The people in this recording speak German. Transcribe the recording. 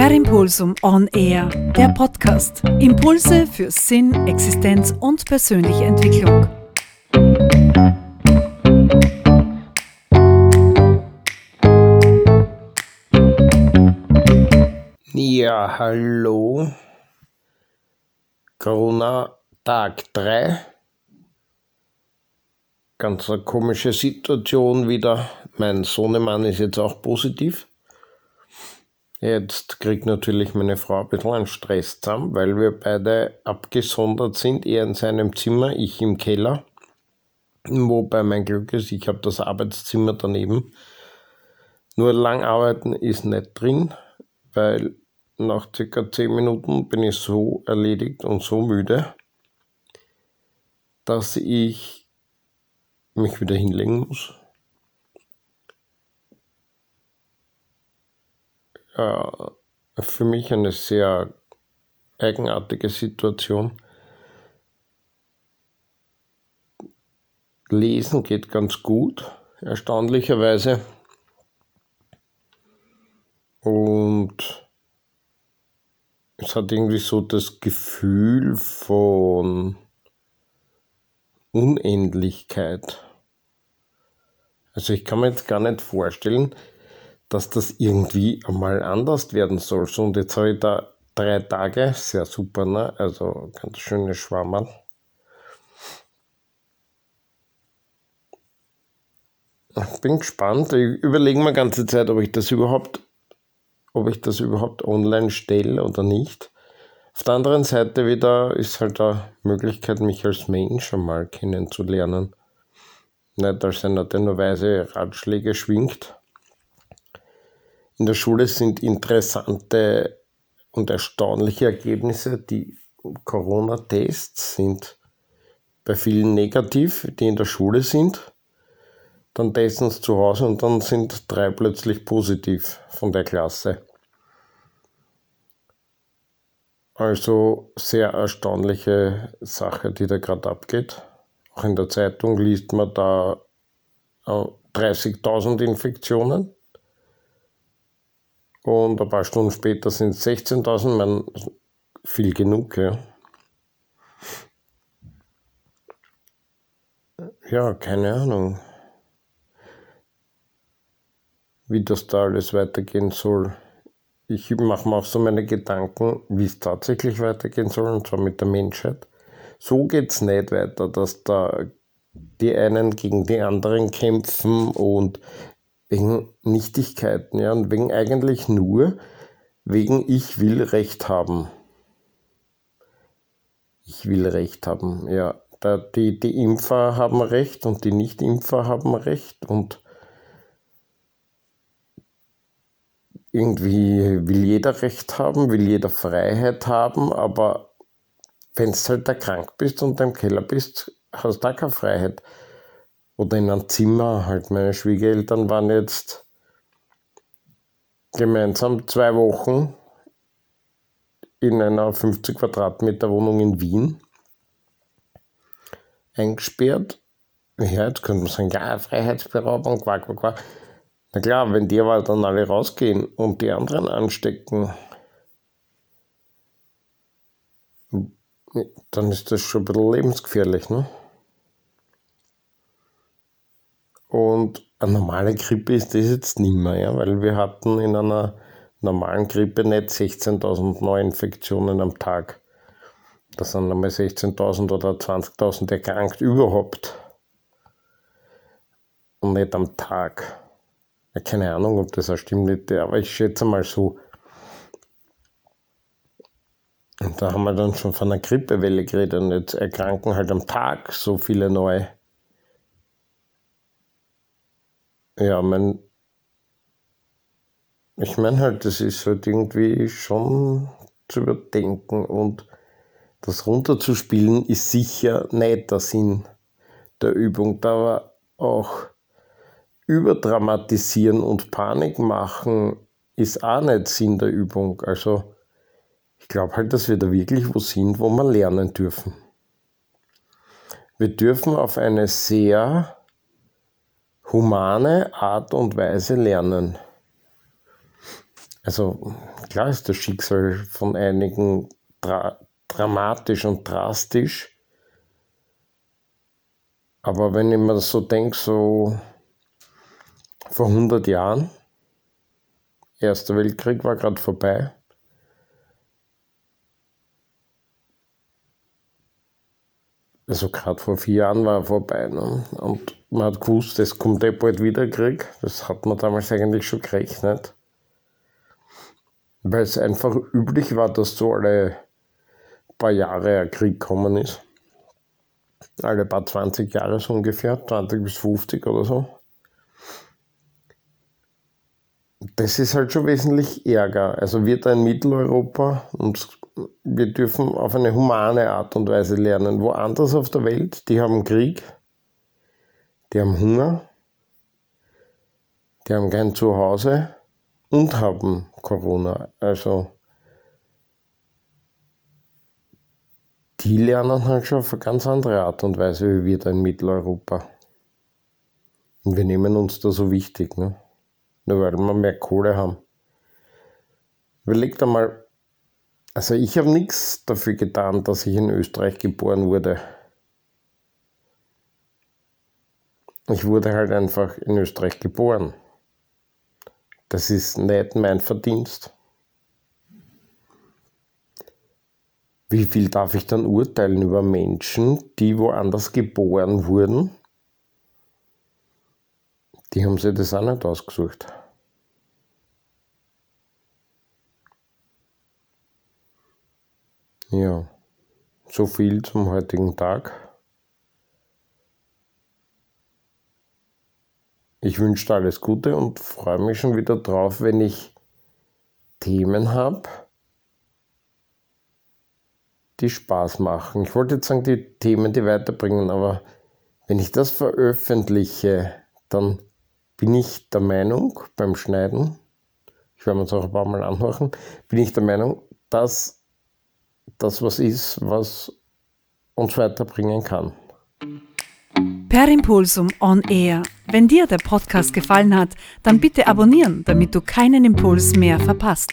Per Impulsum On Air, der Podcast. Impulse für Sinn, Existenz und persönliche Entwicklung. Ja, hallo. Corona Tag 3. Ganz eine komische Situation wieder. Mein Sohnemann ist jetzt auch positiv. Jetzt kriegt natürlich meine Frau ein bisschen einen Stress zusammen, weil wir beide abgesondert sind. Er in seinem Zimmer, ich im Keller. Wobei mein Glück ist, ich habe das Arbeitszimmer daneben. Nur lang arbeiten ist nicht drin, weil nach circa 10 Minuten bin ich so erledigt und so müde, dass ich mich wieder hinlegen muss. Äh, für mich eine sehr eigenartige Situation. Lesen geht ganz gut, erstaunlicherweise. Und es hat irgendwie so das Gefühl von Unendlichkeit. Also ich kann mir jetzt gar nicht vorstellen, dass das irgendwie einmal anders werden soll. So, und jetzt habe ich da drei Tage, sehr super, ne? Also ganz schöne Schwammerl. Bin gespannt. Ich überlege mir ganze Zeit, ob ich das überhaupt, ob ich das überhaupt online stelle oder nicht. Auf der anderen Seite wieder ist halt eine Möglichkeit, mich als Mensch einmal kennenzulernen. Nicht als einer, der nur weise Ratschläge schwingt in der Schule sind interessante und erstaunliche Ergebnisse. Die Corona-Tests sind bei vielen negativ, die in der Schule sind. Dann testen sie zu Hause und dann sind drei plötzlich positiv von der Klasse. Also sehr erstaunliche Sache, die da gerade abgeht. Auch in der Zeitung liest man da 30.000 äh, Infektionen und ein paar Stunden später sind es 16.000, man viel genug, ja. Ja, keine Ahnung, wie das da alles weitergehen soll. Ich mache mir auch so meine Gedanken, wie es tatsächlich weitergehen soll, und zwar mit der Menschheit. So geht es nicht weiter, dass da die einen gegen die anderen kämpfen und wegen Nichtigkeiten, ja, und wegen eigentlich nur wegen ich will Recht haben. Ich will Recht haben, ja. Da die, die Impfer haben Recht und die Nicht-Impfer haben Recht und irgendwie will jeder Recht haben, will jeder Freiheit haben, aber wenn du halt da krank bist und im Keller bist, hast du da keine Freiheit oder in einem Zimmer. Halt meine Schwiegereltern waren jetzt gemeinsam zwei Wochen in einer 50 Quadratmeter Wohnung in Wien eingesperrt. Ja, jetzt könnte man sagen, ja, Freiheitsberaubung, quack, quack, quack. Na klar, wenn die aber dann alle rausgehen und die anderen anstecken, dann ist das schon ein bisschen lebensgefährlich, ne? Und eine normale Grippe ist das jetzt nicht mehr, ja, weil wir hatten in einer normalen Grippe nicht 16.000 Neuinfektionen am Tag. Das sind einmal 16.000 oder 20.000 erkrankt überhaupt. Und nicht am Tag. Ja, keine Ahnung, ob das auch stimmt, aber ich schätze mal so. Und da haben wir dann schon von einer Grippewelle geredet und jetzt erkranken halt am Tag so viele neue. Ja, mein, ich meine halt, das ist halt irgendwie schon zu überdenken und das runterzuspielen ist sicher nicht der Sinn der Übung. Da aber auch überdramatisieren und Panik machen ist auch nicht Sinn der Übung. Also ich glaube halt, dass wir da wirklich wo sind, wo wir lernen dürfen. Wir dürfen auf eine sehr humane Art und Weise lernen. Also klar ist das Schicksal von einigen dra dramatisch und drastisch. Aber wenn ich mir das so denke, so vor 100 Jahren, Erster Weltkrieg war gerade vorbei. Also gerade vor vier Jahren war er vorbei. Ne? Und man hat gewusst, es kommt eh bald wieder Krieg. Das hat man damals eigentlich schon gerechnet. Weil es einfach üblich war, dass so alle paar Jahre ein Krieg gekommen ist. Alle paar 20 Jahre so ungefähr, 20 bis 50 oder so. Das ist halt schon wesentlich ärger. Also wir da in Mitteleuropa und wir dürfen auf eine humane Art und Weise lernen. Woanders auf der Welt, die haben Krieg, die haben Hunger, die haben kein Zuhause und haben Corona. Also die lernen halt schon auf eine ganz andere Art und Weise wie wir da in Mitteleuropa. Und wir nehmen uns da so wichtig, ne? Nur weil wir mehr Kohle haben. Überlegt einmal, also ich habe nichts dafür getan, dass ich in Österreich geboren wurde. Ich wurde halt einfach in Österreich geboren. Das ist nicht mein Verdienst. Wie viel darf ich dann urteilen über Menschen, die woanders geboren wurden? Die haben sich das auch nicht ausgesucht. Ja, so viel zum heutigen Tag. Ich wünsche dir alles Gute und freue mich schon wieder drauf, wenn ich Themen habe, die Spaß machen. Ich wollte jetzt sagen, die Themen, die weiterbringen, aber wenn ich das veröffentliche, dann bin ich der Meinung beim Schneiden, ich werde mir das auch ein paar Mal anhören, bin ich der Meinung, dass das was ist, was uns weiterbringen kann. Per Impulsum on Air. Wenn dir der Podcast gefallen hat, dann bitte abonnieren, damit du keinen Impuls mehr verpasst.